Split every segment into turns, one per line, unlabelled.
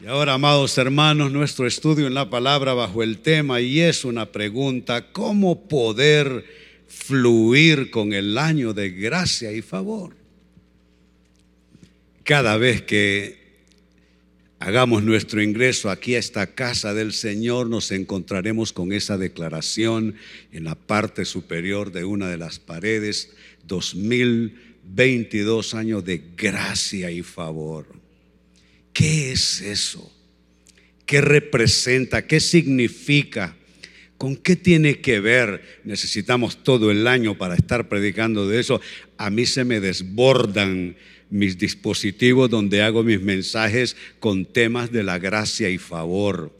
Y ahora, amados hermanos, nuestro estudio en la palabra bajo el tema, y es una pregunta, ¿cómo poder fluir con el año de gracia y favor? Cada vez que hagamos nuestro ingreso aquí a esta casa del Señor, nos encontraremos con esa declaración en la parte superior de una de las paredes, 2022 años de gracia y favor. ¿Qué es eso? ¿Qué representa? ¿Qué significa? ¿Con qué tiene que ver? Necesitamos todo el año para estar predicando de eso. A mí se me desbordan mis dispositivos donde hago mis mensajes con temas de la gracia y favor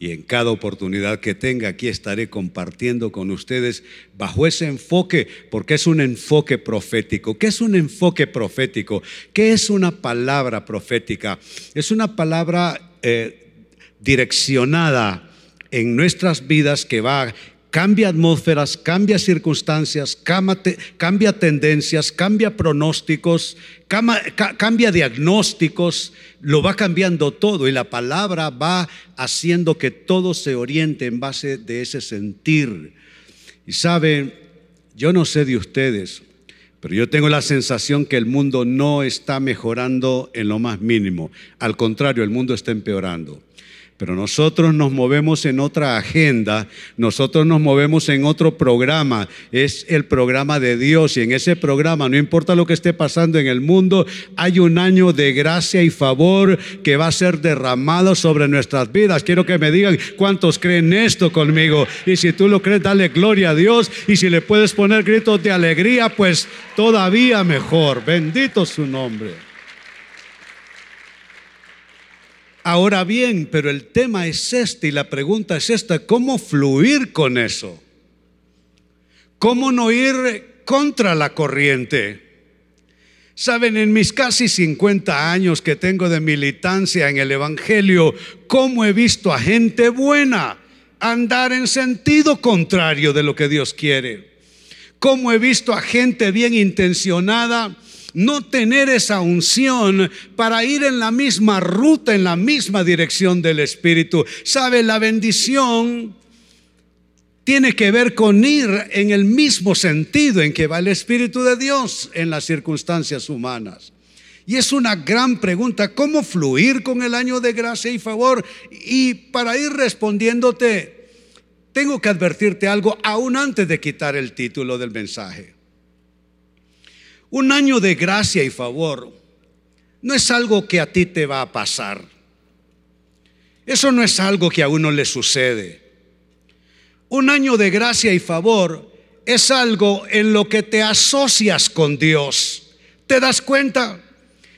y en cada oportunidad que tenga aquí estaré compartiendo con ustedes bajo ese enfoque, porque es un enfoque profético. ¿Qué es un enfoque profético? ¿Qué es una palabra profética? Es una palabra eh, direccionada en nuestras vidas que va cambia atmósferas, cambia circunstancias, cambia, tendencias, cambia pronósticos, cambia, diagnósticos, lo va cambiando todo y la palabra va haciendo que todo se oriente en base de ese sentir. Y saben, yo no sé de ustedes, pero yo tengo la sensación que el mundo no está mejorando en lo más mínimo. Al contrario, el mundo está empeorando. Pero nosotros nos movemos en otra agenda, nosotros nos movemos en otro programa, es el programa de Dios y en ese programa, no importa lo que esté pasando en el mundo, hay un año de gracia y favor que va a ser derramado sobre nuestras vidas. Quiero que me digan cuántos creen esto conmigo y si tú lo crees, dale gloria a Dios y si le puedes poner gritos de alegría, pues todavía mejor. Bendito su nombre. Ahora bien, pero el tema es este y la pregunta es esta, ¿cómo fluir con eso? ¿Cómo no ir contra la corriente? Saben, en mis casi 50 años que tengo de militancia en el Evangelio, ¿cómo he visto a gente buena andar en sentido contrario de lo que Dios quiere? ¿Cómo he visto a gente bien intencionada no tener esa unción para ir en la misma ruta, en la misma dirección del Espíritu. ¿Sabe? La bendición tiene que ver con ir en el mismo sentido en que va el Espíritu de Dios en las circunstancias humanas. Y es una gran pregunta, ¿cómo fluir con el año de gracia y favor? Y para ir respondiéndote, tengo que advertirte algo aún antes de quitar el título del mensaje. Un año de gracia y favor no es algo que a ti te va a pasar. Eso no es algo que a uno le sucede. Un año de gracia y favor es algo en lo que te asocias con Dios. ¿Te das cuenta?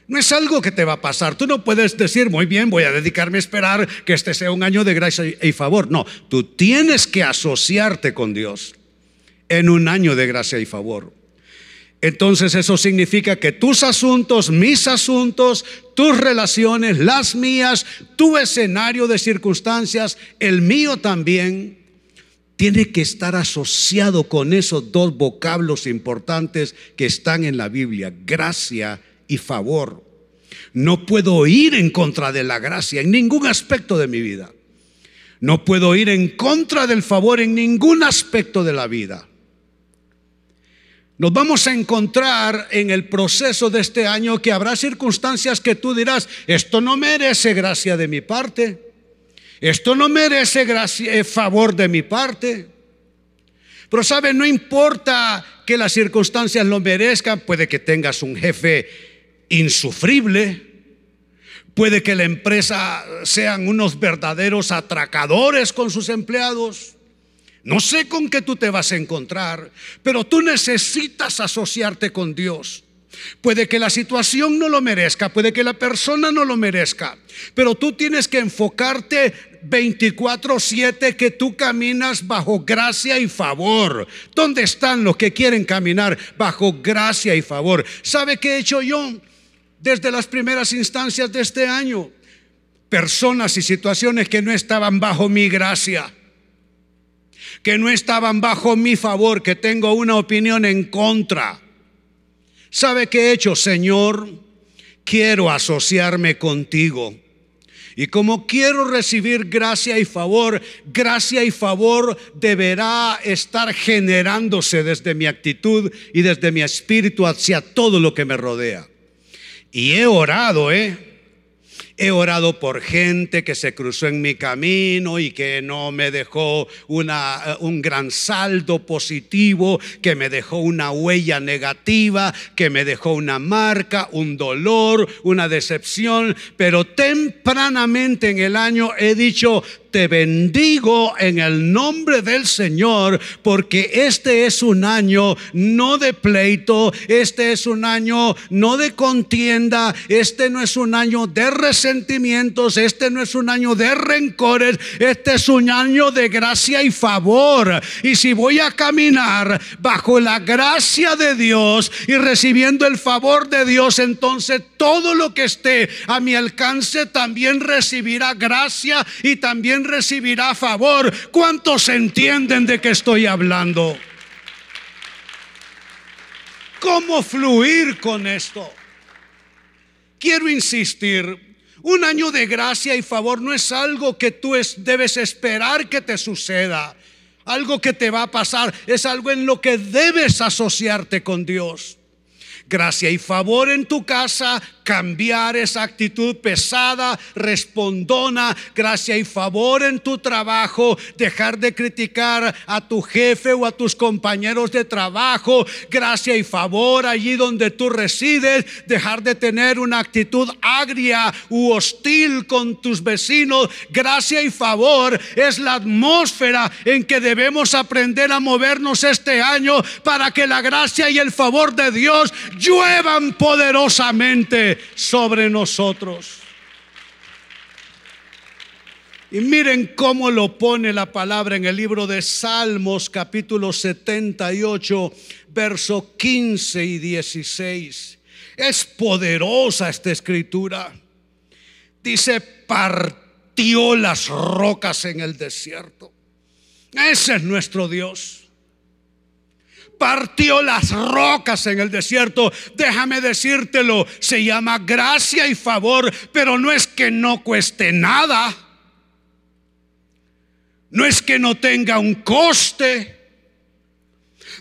No es algo que te va a pasar. Tú no puedes decir, muy bien, voy a dedicarme a esperar que este sea un año de gracia y favor. No, tú tienes que asociarte con Dios en un año de gracia y favor entonces eso significa que tus asuntos, mis asuntos, tus relaciones, las mías, tu escenario de circunstancias, el mío también, tiene que estar asociado con esos dos vocablos importantes que están en la Biblia, gracia y favor. No puedo ir en contra de la gracia en ningún aspecto de mi vida. No puedo ir en contra del favor en ningún aspecto de la vida. Nos vamos a encontrar en el proceso de este año que habrá circunstancias que tú dirás, esto no merece gracia de mi parte, esto no merece gracia, eh, favor de mi parte. Pero sabe, no importa que las circunstancias lo merezcan, puede que tengas un jefe insufrible, puede que la empresa sean unos verdaderos atracadores con sus empleados. No sé con qué tú te vas a encontrar, pero tú necesitas asociarte con Dios. Puede que la situación no lo merezca, puede que la persona no lo merezca, pero tú tienes que enfocarte 24/7 que tú caminas bajo gracia y favor. ¿Dónde están los que quieren caminar bajo gracia y favor? ¿Sabe qué he hecho yo desde las primeras instancias de este año? Personas y situaciones que no estaban bajo mi gracia que no estaban bajo mi favor, que tengo una opinión en contra. ¿Sabe qué he hecho, Señor? Quiero asociarme contigo. Y como quiero recibir gracia y favor, gracia y favor deberá estar generándose desde mi actitud y desde mi espíritu hacia todo lo que me rodea. Y he orado, ¿eh? He orado por gente que se cruzó en mi camino y que no me dejó eh, un gran saldo positivo, que me dejó una huella negativa, que me dejó una marca, un dolor, una decepción. Pero tempranamente en el año he dicho, te bendigo en el nombre del Señor, porque este es un año no de pleito, este es un año no de contienda, este no es un año de resentimientos, este no es un año de rencores, este es un año de gracia y favor. Y si voy a caminar bajo la gracia de Dios y recibiendo el favor de Dios, entonces todo lo que esté a mi alcance también recibirá gracia y también recibirá favor. ¿Cuántos entienden de qué estoy hablando? ¿Cómo fluir con esto? Quiero insistir, un año de gracia y favor no es algo que tú debes esperar que te suceda, algo que te va a pasar, es algo en lo que debes asociarte con Dios. Gracia y favor en tu casa, cambiar esa actitud pesada, respondona, gracia y favor en tu trabajo, dejar de criticar a tu jefe o a tus compañeros de trabajo, gracia y favor allí donde tú resides, dejar de tener una actitud agria u hostil con tus vecinos, gracia y favor es la atmósfera en que debemos aprender a movernos este año para que la gracia y el favor de Dios lluevan poderosamente sobre nosotros. Y miren cómo lo pone la palabra en el libro de Salmos capítulo 78, verso 15 y 16. Es poderosa esta escritura. Dice, partió las rocas en el desierto. Ese es nuestro Dios partió las rocas en el desierto. Déjame decírtelo, se llama gracia y favor, pero no es que no cueste nada. No es que no tenga un coste.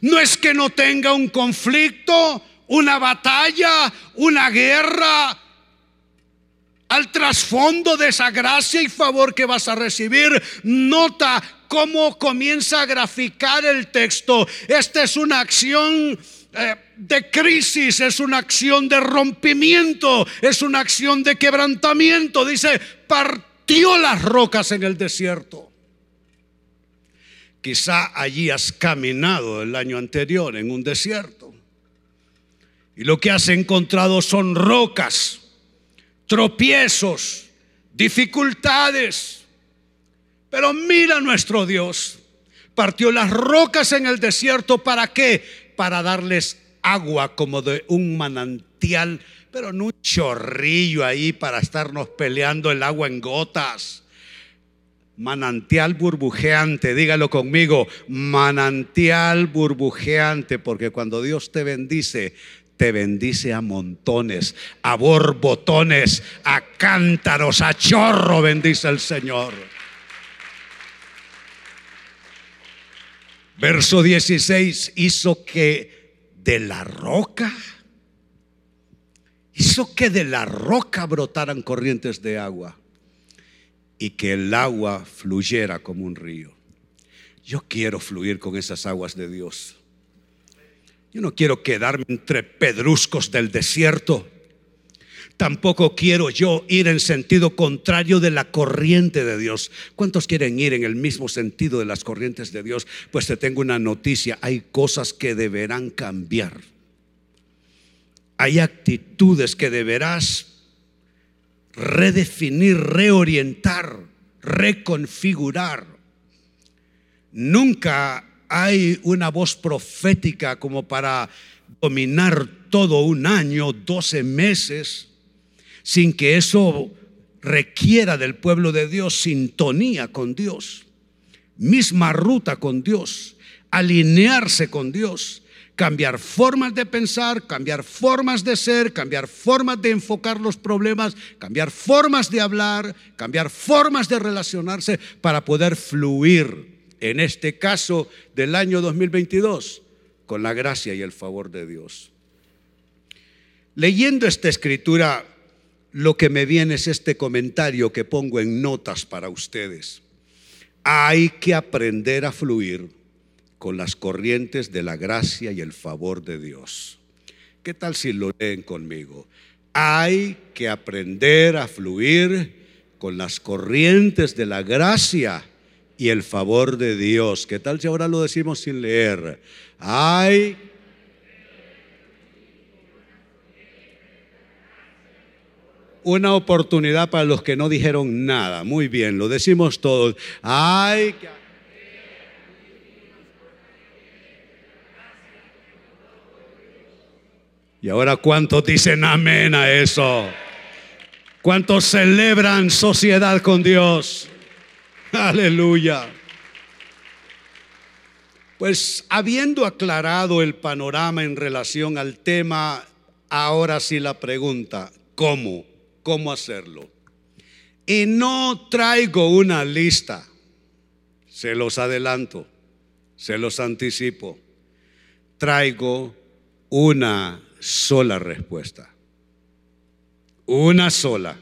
No es que no tenga un conflicto, una batalla, una guerra. Al trasfondo de esa gracia y favor que vas a recibir, nota cómo comienza a graficar el texto. Esta es una acción eh, de crisis, es una acción de rompimiento, es una acción de quebrantamiento. Dice, partió las rocas en el desierto. Quizá allí has caminado el año anterior en un desierto. Y lo que has encontrado son rocas, tropiezos, dificultades pero mira nuestro Dios. Partió las rocas en el desierto. ¿Para qué? Para darles agua como de un manantial, pero no un chorrillo ahí para estarnos peleando el agua en gotas. Manantial burbujeante, dígalo conmigo, manantial burbujeante, porque cuando Dios te bendice, te bendice a montones, a borbotones, a cántaros, a chorro bendice el Señor. Verso 16, hizo que de la roca, hizo que de la roca brotaran corrientes de agua y que el agua fluyera como un río. Yo quiero fluir con esas aguas de Dios. Yo no quiero quedarme entre pedruscos del desierto. Tampoco quiero yo ir en sentido contrario de la corriente de Dios. ¿Cuántos quieren ir en el mismo sentido de las corrientes de Dios? Pues te tengo una noticia. Hay cosas que deberán cambiar. Hay actitudes que deberás redefinir, reorientar, reconfigurar. Nunca hay una voz profética como para dominar todo un año, 12 meses sin que eso requiera del pueblo de Dios sintonía con Dios, misma ruta con Dios, alinearse con Dios, cambiar formas de pensar, cambiar formas de ser, cambiar formas de enfocar los problemas, cambiar formas de hablar, cambiar formas de relacionarse para poder fluir, en este caso del año 2022, con la gracia y el favor de Dios. Leyendo esta escritura, lo que me viene es este comentario que pongo en notas para ustedes. Hay que aprender a fluir con las corrientes de la gracia y el favor de Dios. ¿Qué tal si lo leen conmigo? Hay que aprender a fluir con las corrientes de la gracia y el favor de Dios. ¿Qué tal si ahora lo decimos sin leer? Hay una oportunidad para los que no dijeron nada. Muy bien, lo decimos todos. Hay Y ahora, ¿cuántos dicen amén a eso? ¿Cuántos celebran sociedad con Dios? Aleluya. Pues habiendo aclarado el panorama en relación al tema, ahora sí la pregunta, ¿cómo? cómo hacerlo. Y no traigo una lista, se los adelanto, se los anticipo. Traigo una sola respuesta. Una sola.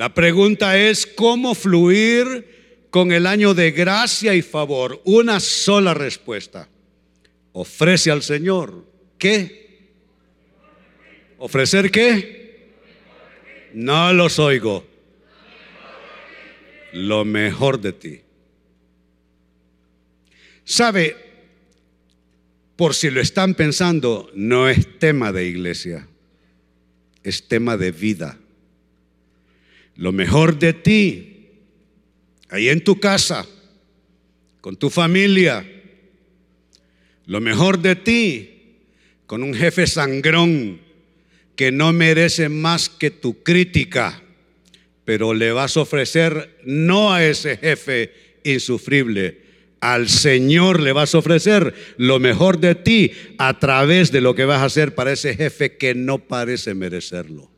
La pregunta es cómo fluir con el año de gracia y favor. Una sola respuesta. Ofrece al Señor. ¿Qué? ¿Ofrecer qué? No los oigo. Lo mejor de ti. ¿Sabe? Por si lo están pensando, no es tema de iglesia, es tema de vida. Lo mejor de ti, ahí en tu casa, con tu familia. Lo mejor de ti, con un jefe sangrón que no merece más que tu crítica, pero le vas a ofrecer no a ese jefe insufrible, al Señor le vas a ofrecer lo mejor de ti a través de lo que vas a hacer para ese jefe que no parece merecerlo.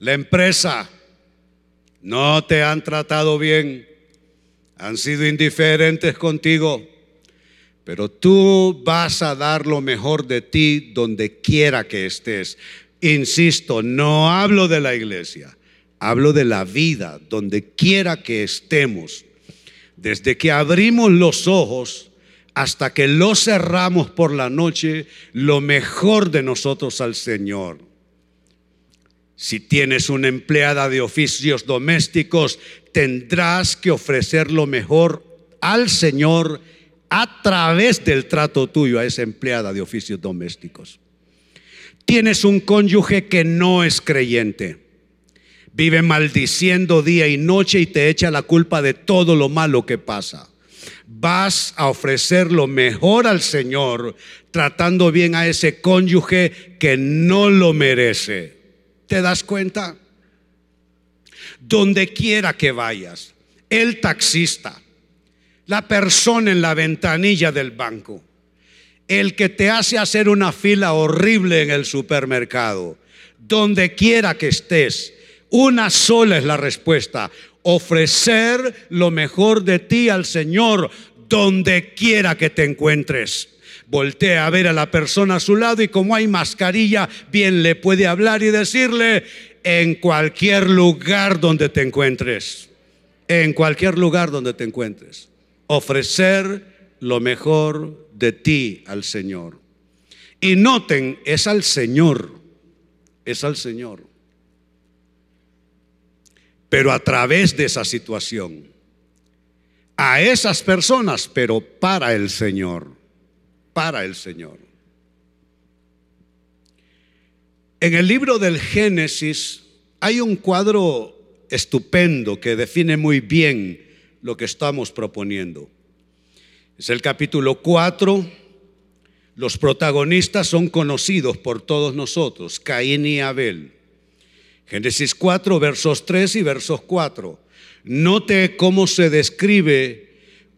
La empresa no te han tratado bien, han sido indiferentes contigo, pero tú vas a dar lo mejor de ti donde quiera que estés. Insisto, no hablo de la iglesia, hablo de la vida, donde quiera que estemos. Desde que abrimos los ojos hasta que los cerramos por la noche, lo mejor de nosotros al Señor. Si tienes una empleada de oficios domésticos, tendrás que ofrecer lo mejor al Señor a través del trato tuyo a esa empleada de oficios domésticos. Tienes un cónyuge que no es creyente. Vive maldiciendo día y noche y te echa la culpa de todo lo malo que pasa. Vas a ofrecer lo mejor al Señor tratando bien a ese cónyuge que no lo merece. ¿Te das cuenta? Donde quiera que vayas, el taxista, la persona en la ventanilla del banco, el que te hace hacer una fila horrible en el supermercado. Donde quiera que estés, una sola es la respuesta. Ofrecer lo mejor de ti al Señor donde quiera que te encuentres. Voltea a ver a la persona a su lado y como hay mascarilla, bien le puede hablar y decirle en cualquier lugar donde te encuentres. En cualquier lugar donde te encuentres. Ofrecer lo mejor de ti al Señor. Y noten, es al Señor, es al Señor. Pero a través de esa situación, a esas personas, pero para el Señor, para el Señor. En el libro del Génesis hay un cuadro estupendo que define muy bien lo que estamos proponiendo. Es el capítulo 4. Los protagonistas son conocidos por todos nosotros, Caín y Abel. Génesis 4, versos 3 y versos 4. Note cómo se describe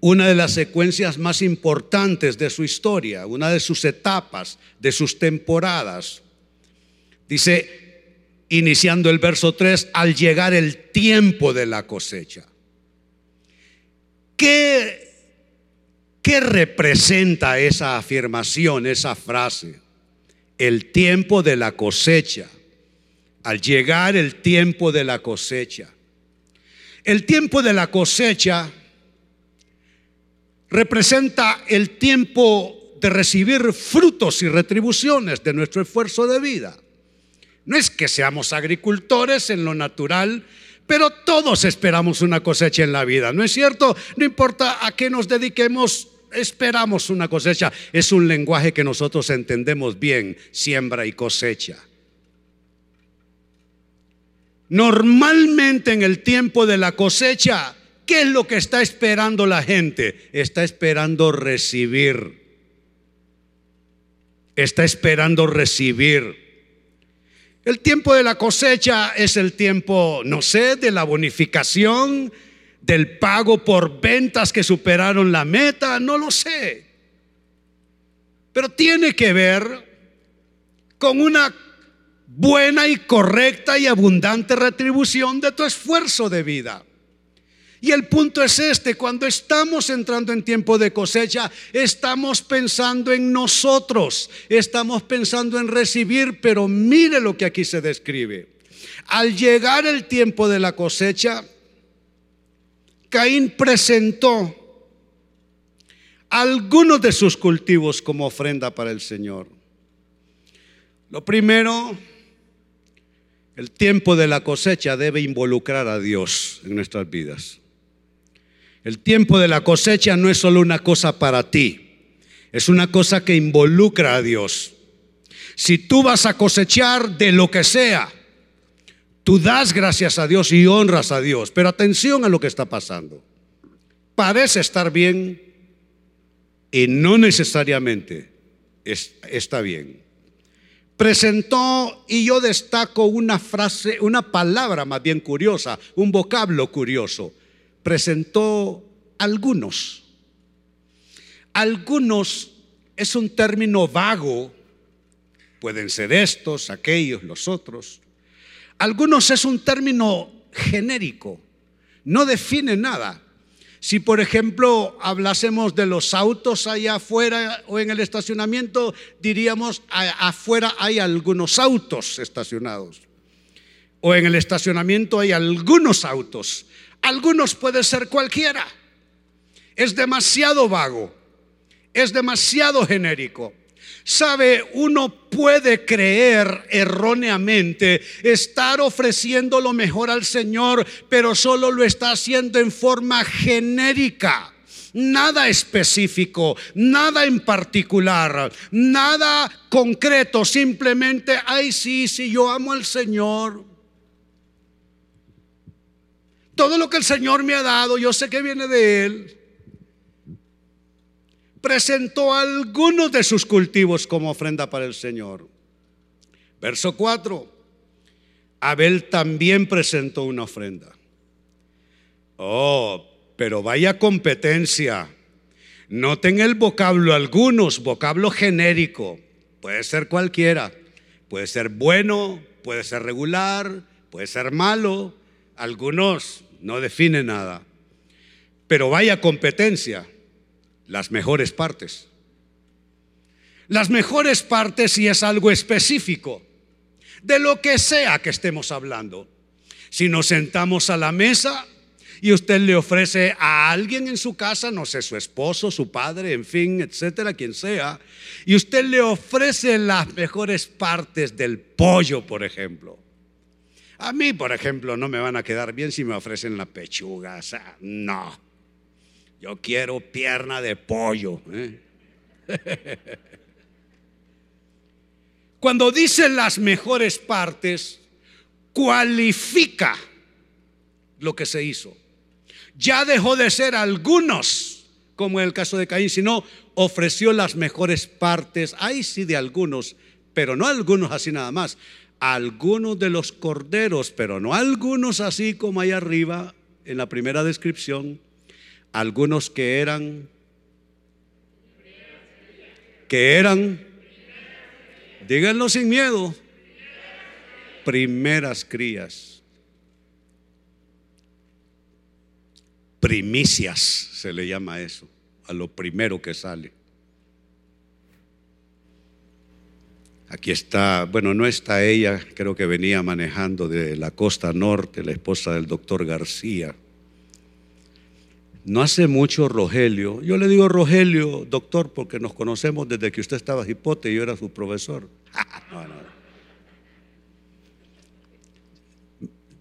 una de las secuencias más importantes de su historia, una de sus etapas, de sus temporadas. Dice, iniciando el verso 3, al llegar el tiempo de la cosecha. ¿Qué, qué representa esa afirmación, esa frase? El tiempo de la cosecha. Al llegar el tiempo de la cosecha. El tiempo de la cosecha representa el tiempo de recibir frutos y retribuciones de nuestro esfuerzo de vida. No es que seamos agricultores en lo natural, pero todos esperamos una cosecha en la vida, ¿no es cierto? No importa a qué nos dediquemos, esperamos una cosecha. Es un lenguaje que nosotros entendemos bien, siembra y cosecha. Normalmente en el tiempo de la cosecha ¿Qué es lo que está esperando la gente? Está esperando recibir. Está esperando recibir. El tiempo de la cosecha es el tiempo, no sé, de la bonificación, del pago por ventas que superaron la meta, no lo sé. Pero tiene que ver con una buena y correcta y abundante retribución de tu esfuerzo de vida. Y el punto es este, cuando estamos entrando en tiempo de cosecha, estamos pensando en nosotros, estamos pensando en recibir, pero mire lo que aquí se describe. Al llegar el tiempo de la cosecha, Caín presentó algunos de sus cultivos como ofrenda para el Señor. Lo primero, el tiempo de la cosecha debe involucrar a Dios en nuestras vidas. El tiempo de la cosecha no es solo una cosa para ti, es una cosa que involucra a Dios. Si tú vas a cosechar de lo que sea, tú das gracias a Dios y honras a Dios, pero atención a lo que está pasando. Parece estar bien y no necesariamente está bien. Presentó y yo destaco una frase, una palabra más bien curiosa, un vocablo curioso presentó algunos. Algunos es un término vago, pueden ser estos, aquellos, los otros. Algunos es un término genérico, no define nada. Si por ejemplo hablásemos de los autos allá afuera o en el estacionamiento, diríamos afuera hay algunos autos estacionados. O en el estacionamiento hay algunos autos. Algunos puede ser cualquiera. Es demasiado vago. Es demasiado genérico. Sabe, uno puede creer erróneamente estar ofreciendo lo mejor al Señor, pero solo lo está haciendo en forma genérica. Nada específico, nada en particular, nada concreto, simplemente, ay sí, sí, yo amo al Señor. Todo lo que el Señor me ha dado, yo sé que viene de Él. Presentó algunos de sus cultivos como ofrenda para el Señor. Verso 4. Abel también presentó una ofrenda. Oh, pero vaya competencia. Noten el vocablo, algunos, vocablo genérico. Puede ser cualquiera. Puede ser bueno, puede ser regular, puede ser malo, algunos no definen nada. Pero vaya competencia, las mejores partes. Las mejores partes si es algo específico, de lo que sea que estemos hablando. Si nos sentamos a la mesa y usted le ofrece a alguien en su casa, no sé, su esposo, su padre, en fin, etcétera, quien sea, y usted le ofrece las mejores partes del pollo, por ejemplo. A mí, por ejemplo, no me van a quedar bien si me ofrecen la pechuga. O sea, no. Yo quiero pierna de pollo. ¿eh? Cuando dice las mejores partes, cualifica lo que se hizo. Ya dejó de ser algunos, como en el caso de Caín, sino ofreció las mejores partes, ahí sí de algunos, pero no algunos así nada más, algunos de los corderos, pero no algunos así como ahí arriba en la primera descripción, algunos que eran, que eran, díganlo sin miedo, primeras crías. Primicias se le llama eso, a lo primero que sale. Aquí está, bueno, no está ella, creo que venía manejando de la costa norte, la esposa del doctor García. No hace mucho Rogelio, yo le digo Rogelio, doctor, porque nos conocemos desde que usted estaba hipote y yo era su profesor.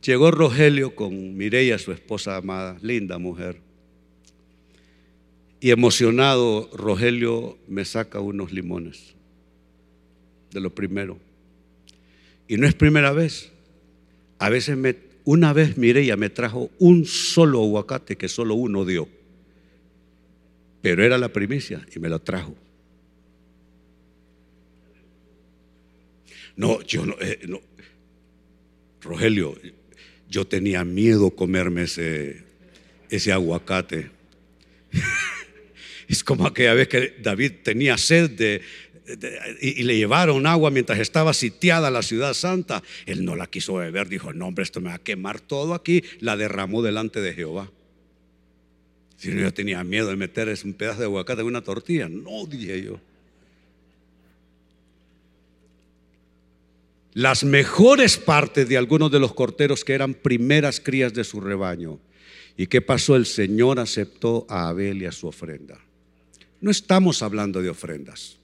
Llegó Rogelio con Mireia, su esposa amada, linda mujer. Y emocionado, Rogelio me saca unos limones de lo primero. Y no es primera vez. A veces me, una vez Mireya me trajo un solo aguacate que solo uno dio. Pero era la primicia y me lo trajo. No, yo no, eh, no. Rogelio, yo tenía miedo comerme ese, ese aguacate. es como aquella vez que David tenía sed de, y, le llevaron agua mientras estaba sitiada la ciudad santa. Él no la quiso beber, dijo, no hombre, esto me va a quemar todo aquí. La derramó delante de Jehová. Si yo tenía miedo de meter un pedazo de aguacate en una tortilla. No, dije yo. Las mejores partes de algunos de los corteros que eran primeras crías de su rebaño. ¿Y qué pasó? El Señor aceptó a Abel y a su ofrenda. No estamos hablando de ofrendas.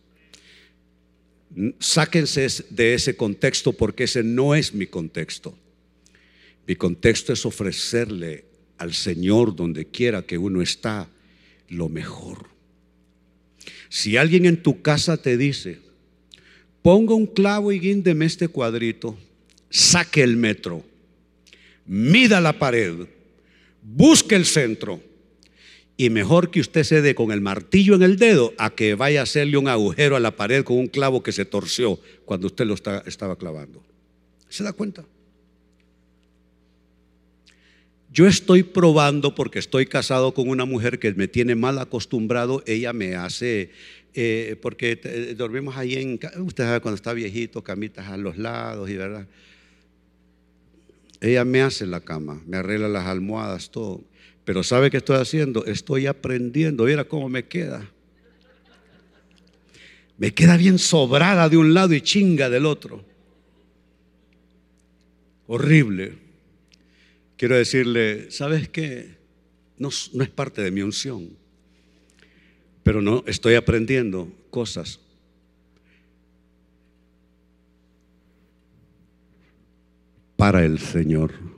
Sáquense de ese contexto porque ese no es mi contexto. Mi contexto es ofrecerle al Señor donde quiera que uno está lo mejor. Si alguien en tu casa te dice, ponga un clavo y guíndeme este cuadrito, saque el metro, mida la pared, busque el centro, y mejor que usted se dé con el martillo en el dedo a que vaya a hacerle un agujero a la pared con un clavo que se torció cuando usted lo estaba clavando. ¿Se da cuenta? Yo estoy probando porque estoy casado con una mujer que me tiene mal acostumbrado. Ella me hace, eh, porque eh, dormimos ahí en, usted sabe cuando está viejito, camitas a los lados y verdad. Ella me hace la cama, me arregla las almohadas, todo. Pero ¿sabe qué estoy haciendo? Estoy aprendiendo. Mira cómo me queda. Me queda bien sobrada de un lado y chinga del otro. Horrible. Quiero decirle, ¿sabes qué? No, no es parte de mi unción. Pero no, estoy aprendiendo cosas. Para el Señor.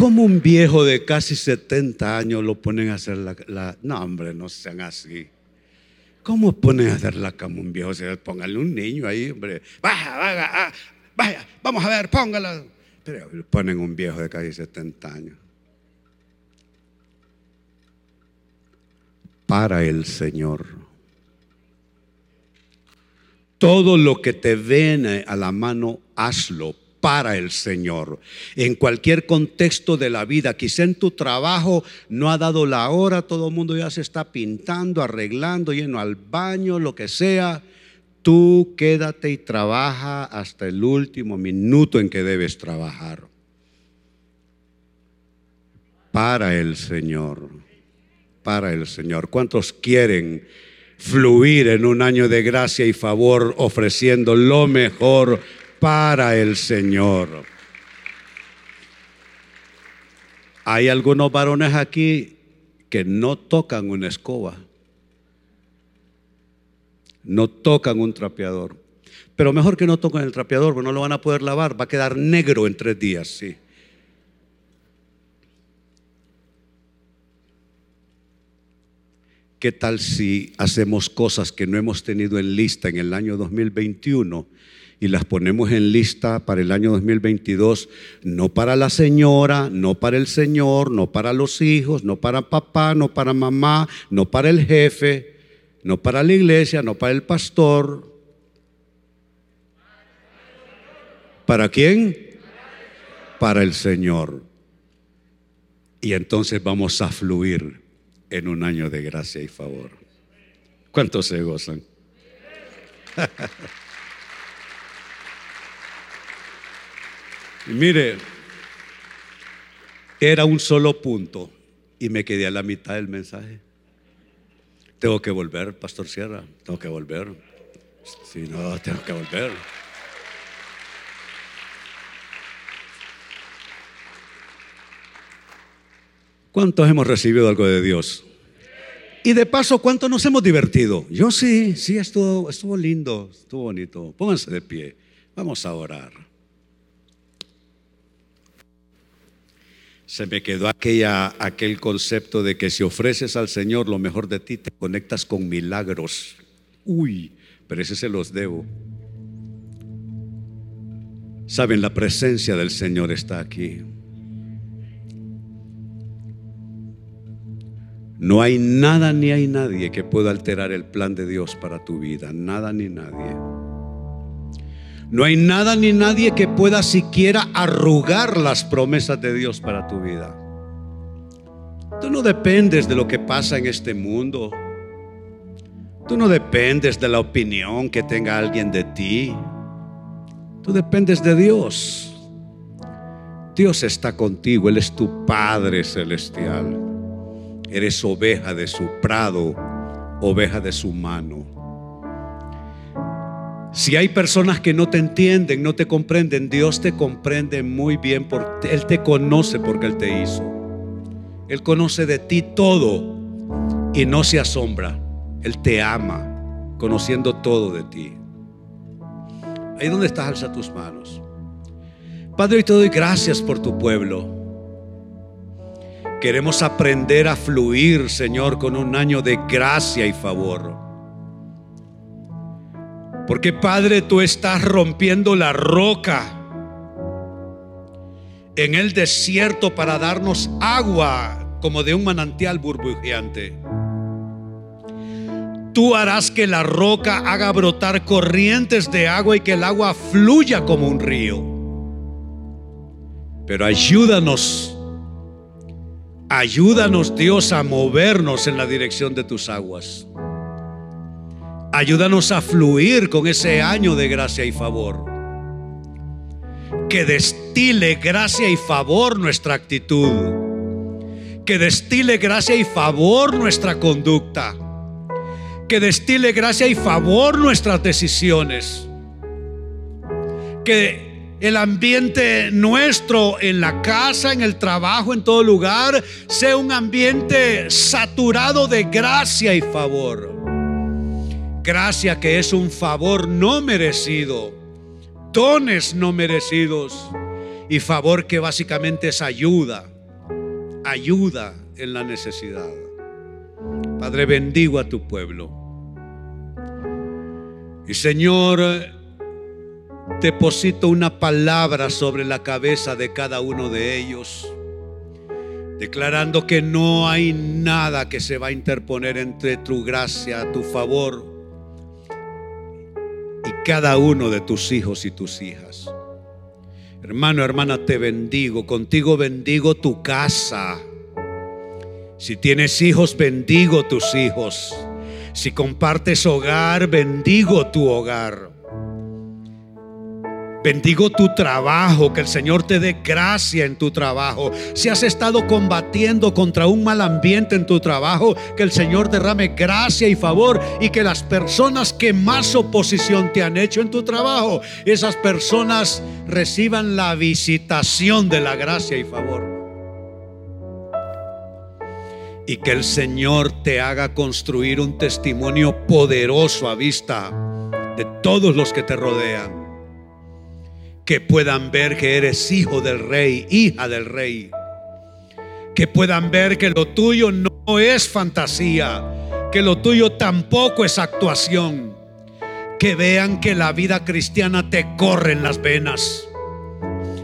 ¿Cómo un viejo de casi 70 años lo ponen a hacer la, No, hombre, no sean así. ¿Cómo ponen a hacer la cama un viejo? O pónganle un niño ahí, hombre. Vaya, vaya, ah, vamos a ver, póngala. Pero ponen un viejo de casi 70 años. Para el Señor. Todo lo que te viene a la mano, hazlo para el Señor. En cualquier contexto de la vida, quizá en tu trabajo no ha dado la hora, todo el mundo ya se está pintando, arreglando, lleno al baño, lo que sea. Tú quédate y trabaja hasta el último minuto en que debes trabajar. Para el Señor, para el Señor. ¿Cuántos quieren fluir en un año de gracia y favor ofreciendo lo mejor para el Señor. Hay algunos varones aquí que no tocan una escoba, no tocan un trapeador. Pero mejor que no toquen el trapeador, porque no lo van a poder lavar, va a quedar negro en tres días, sí. ¿Qué tal si hacemos cosas que no hemos tenido en lista en el año 2021 y las ponemos en lista para el año 2022, no para la señora, no para el señor, no para los hijos, no para papá, no para mamá, no para el jefe, no para la iglesia, no para el pastor, ¿Para quién? Para el Señor. Y entonces vamos a fluir en un año de gracia y favor. ¿Cuántos se gozan? y mire, era un solo punto y me quedé a la mitad del mensaje. Tengo que volver, Pastor Sierra, tengo que volver. Si no, tengo que volver. ¿Cuántos hemos recibido algo de Dios? Y de paso, ¿cuántos nos hemos divertido? Yo sí, sí, estuvo, estuvo lindo, estuvo bonito. Pónganse de pie, vamos a orar. Se me quedó aquella, aquel concepto de que si ofreces al Señor lo mejor de ti, te conectas con milagros. Uy, pero ese se los debo. Saben, la presencia del Señor está aquí. No hay nada ni hay nadie que pueda alterar el plan de Dios para tu vida. Nada ni nadie. No hay nada ni nadie que pueda siquiera arrugar las promesas de Dios para tu vida. Tú no dependes de lo que pasa en este mundo. Tú no dependes de la opinión que tenga alguien de ti. Tú dependes de Dios. Dios está contigo, Él es tu Padre celestial. Eres oveja de su prado, oveja de su mano. Si hay personas que no te entienden, no te comprenden, Dios te comprende muy bien porque Él te conoce porque Él te hizo. Él conoce de ti todo y no se asombra. Él te ama, conociendo todo de ti. Ahí donde estás, alza tus manos. Padre, hoy te doy gracias por tu pueblo. Queremos aprender a fluir, Señor, con un año de gracia y favor. Porque Padre, tú estás rompiendo la roca en el desierto para darnos agua como de un manantial burbujeante. Tú harás que la roca haga brotar corrientes de agua y que el agua fluya como un río. Pero ayúdanos Ayúdanos Dios a movernos en la dirección de tus aguas. Ayúdanos a fluir con ese año de gracia y favor. Que destile gracia y favor nuestra actitud. Que destile gracia y favor nuestra conducta. Que destile gracia y favor nuestras decisiones. Que el ambiente nuestro en la casa, en el trabajo, en todo lugar, sea un ambiente saturado de gracia y favor. Gracia que es un favor no merecido, dones no merecidos y favor que básicamente es ayuda, ayuda en la necesidad. Padre, bendigo a tu pueblo. Y Señor, deposito una palabra sobre la cabeza de cada uno de ellos, declarando que no hay nada que se va a interponer entre tu gracia, tu favor cada uno de tus hijos y tus hijas. Hermano, hermana, te bendigo. Contigo bendigo tu casa. Si tienes hijos, bendigo tus hijos. Si compartes hogar, bendigo tu hogar. Bendigo tu trabajo, que el Señor te dé gracia en tu trabajo. Si has estado combatiendo contra un mal ambiente en tu trabajo, que el Señor derrame gracia y favor y que las personas que más oposición te han hecho en tu trabajo, esas personas reciban la visitación de la gracia y favor. Y que el Señor te haga construir un testimonio poderoso a vista de todos los que te rodean que puedan ver que eres hijo del rey, hija del rey. Que puedan ver que lo tuyo no es fantasía, que lo tuyo tampoco es actuación. Que vean que la vida cristiana te corre en las venas.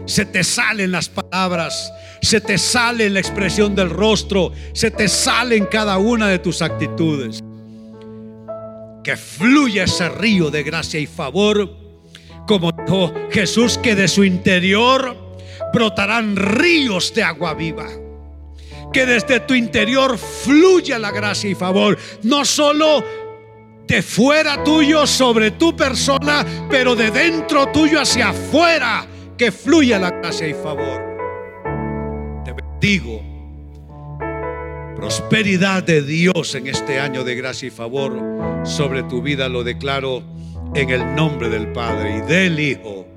Se te salen las palabras, se te sale la expresión del rostro, se te sale en cada una de tus actitudes. Que fluya ese río de gracia y favor Como dijo Jesús, que de su interior brotarán ríos de agua viva. Que desde tu interior fluya la gracia y favor. No solo de fuera tuyo sobre tu persona, pero de dentro tuyo hacia afuera. Que fluya la gracia y favor. Te bendigo. Prosperidad de Dios en este año de gracia y favor sobre tu vida lo declaro en el nombre del Padre y del Hijo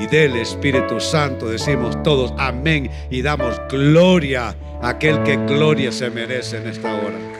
y del Espíritu Santo. Decimos todos amén y damos gloria a aquel que gloria se merece en esta hora.